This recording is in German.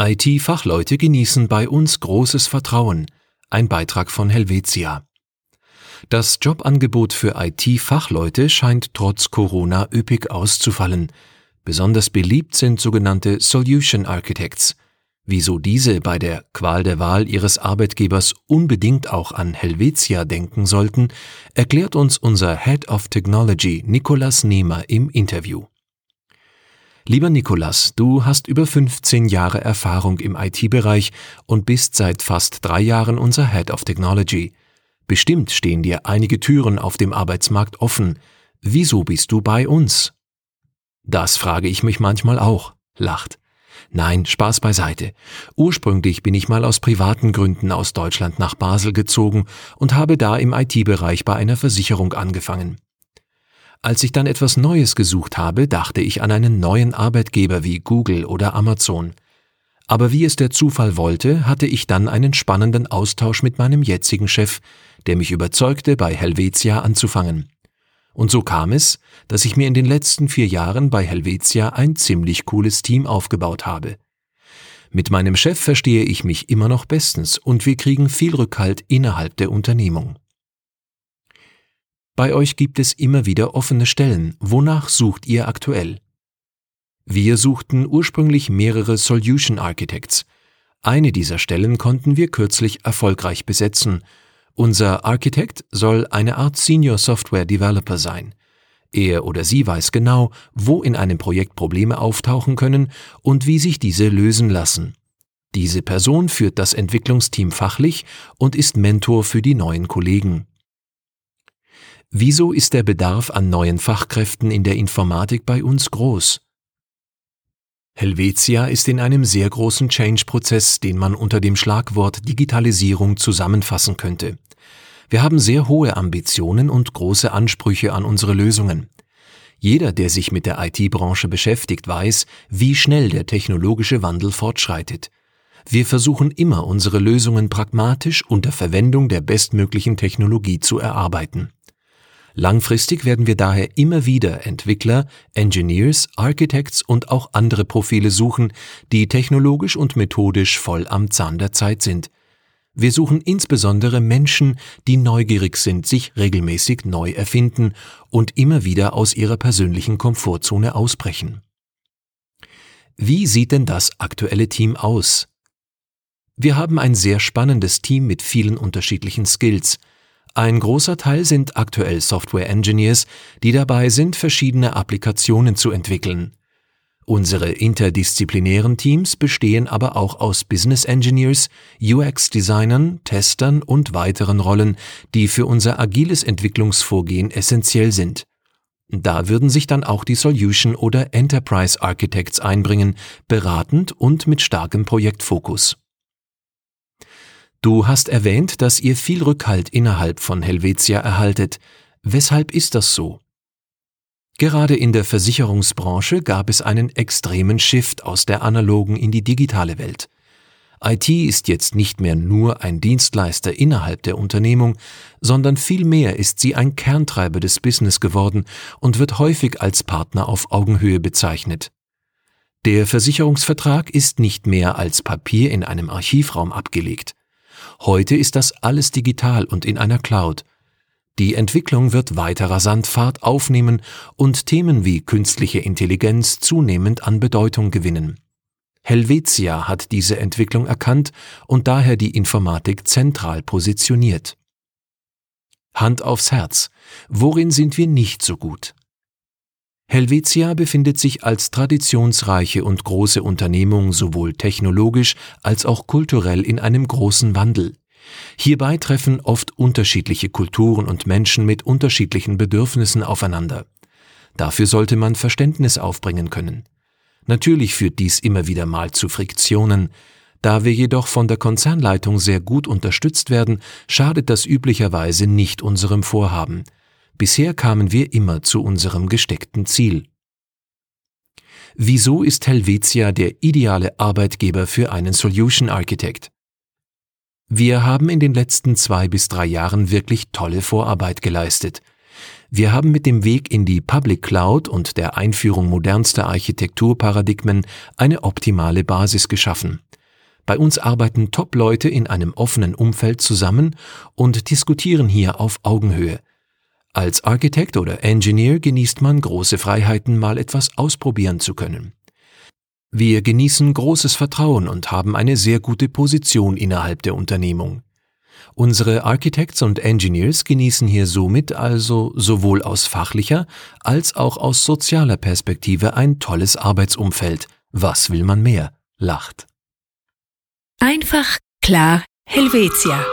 IT-Fachleute genießen bei uns großes Vertrauen. Ein Beitrag von Helvetia. Das Jobangebot für IT-Fachleute scheint trotz Corona üppig auszufallen. Besonders beliebt sind sogenannte Solution Architects. Wieso diese bei der Qual der Wahl ihres Arbeitgebers unbedingt auch an Helvetia denken sollten, erklärt uns unser Head of Technology Nicolas Nehmer im Interview. Lieber Nikolas, du hast über 15 Jahre Erfahrung im IT-Bereich und bist seit fast drei Jahren unser Head of Technology. Bestimmt stehen dir einige Türen auf dem Arbeitsmarkt offen. Wieso bist du bei uns? Das frage ich mich manchmal auch, lacht. Nein, Spaß beiseite. Ursprünglich bin ich mal aus privaten Gründen aus Deutschland nach Basel gezogen und habe da im IT-Bereich bei einer Versicherung angefangen. Als ich dann etwas Neues gesucht habe, dachte ich an einen neuen Arbeitgeber wie Google oder Amazon. Aber wie es der Zufall wollte, hatte ich dann einen spannenden Austausch mit meinem jetzigen Chef, der mich überzeugte, bei Helvetia anzufangen. Und so kam es, dass ich mir in den letzten vier Jahren bei Helvetia ein ziemlich cooles Team aufgebaut habe. Mit meinem Chef verstehe ich mich immer noch bestens und wir kriegen viel Rückhalt innerhalb der Unternehmung. Bei euch gibt es immer wieder offene Stellen. Wonach sucht ihr aktuell? Wir suchten ursprünglich mehrere Solution Architects. Eine dieser Stellen konnten wir kürzlich erfolgreich besetzen. Unser Architekt soll eine Art Senior Software Developer sein. Er oder sie weiß genau, wo in einem Projekt Probleme auftauchen können und wie sich diese lösen lassen. Diese Person führt das Entwicklungsteam fachlich und ist Mentor für die neuen Kollegen. Wieso ist der Bedarf an neuen Fachkräften in der Informatik bei uns groß? Helvetia ist in einem sehr großen Change-Prozess, den man unter dem Schlagwort Digitalisierung zusammenfassen könnte. Wir haben sehr hohe Ambitionen und große Ansprüche an unsere Lösungen. Jeder, der sich mit der IT-Branche beschäftigt, weiß, wie schnell der technologische Wandel fortschreitet. Wir versuchen immer, unsere Lösungen pragmatisch unter Verwendung der bestmöglichen Technologie zu erarbeiten. Langfristig werden wir daher immer wieder Entwickler, Engineers, Architects und auch andere Profile suchen, die technologisch und methodisch voll am Zahn der Zeit sind. Wir suchen insbesondere Menschen, die neugierig sind, sich regelmäßig neu erfinden und immer wieder aus ihrer persönlichen Komfortzone ausbrechen. Wie sieht denn das aktuelle Team aus? Wir haben ein sehr spannendes Team mit vielen unterschiedlichen Skills – ein großer Teil sind aktuell Software Engineers, die dabei sind, verschiedene Applikationen zu entwickeln. Unsere interdisziplinären Teams bestehen aber auch aus Business Engineers, UX-Designern, Testern und weiteren Rollen, die für unser agiles Entwicklungsvorgehen essentiell sind. Da würden sich dann auch die Solution oder Enterprise Architects einbringen, beratend und mit starkem Projektfokus. Du hast erwähnt, dass ihr viel Rückhalt innerhalb von Helvetia erhaltet. Weshalb ist das so? Gerade in der Versicherungsbranche gab es einen extremen Shift aus der analogen in die digitale Welt. IT ist jetzt nicht mehr nur ein Dienstleister innerhalb der Unternehmung, sondern vielmehr ist sie ein Kerntreiber des Business geworden und wird häufig als Partner auf Augenhöhe bezeichnet. Der Versicherungsvertrag ist nicht mehr als Papier in einem Archivraum abgelegt. Heute ist das alles digital und in einer Cloud. Die Entwicklung wird weiter rasant Fahrt aufnehmen und Themen wie künstliche Intelligenz zunehmend an Bedeutung gewinnen. Helvetia hat diese Entwicklung erkannt und daher die Informatik zentral positioniert. Hand aufs Herz, worin sind wir nicht so gut? Helvetia befindet sich als traditionsreiche und große Unternehmung sowohl technologisch als auch kulturell in einem großen Wandel. Hierbei treffen oft unterschiedliche Kulturen und Menschen mit unterschiedlichen Bedürfnissen aufeinander. Dafür sollte man Verständnis aufbringen können. Natürlich führt dies immer wieder mal zu Friktionen. Da wir jedoch von der Konzernleitung sehr gut unterstützt werden, schadet das üblicherweise nicht unserem Vorhaben – Bisher kamen wir immer zu unserem gesteckten Ziel. Wieso ist Helvetia der ideale Arbeitgeber für einen Solution Architect? Wir haben in den letzten zwei bis drei Jahren wirklich tolle Vorarbeit geleistet. Wir haben mit dem Weg in die Public Cloud und der Einführung modernster Architekturparadigmen eine optimale Basis geschaffen – Bei uns arbeiten Top-Leute in einem offenen Umfeld zusammen und diskutieren hier auf Augenhöhe. Als Architekt oder Engineer genießt man große Freiheiten, mal etwas ausprobieren zu können. Wir genießen großes Vertrauen und haben eine sehr gute Position innerhalb der Unternehmung. Unsere Architects und Engineers genießen hier somit also sowohl aus fachlicher als auch aus sozialer Perspektive ein tolles Arbeitsumfeld. Was will man mehr? lacht. Einfach, klar, Helvetia.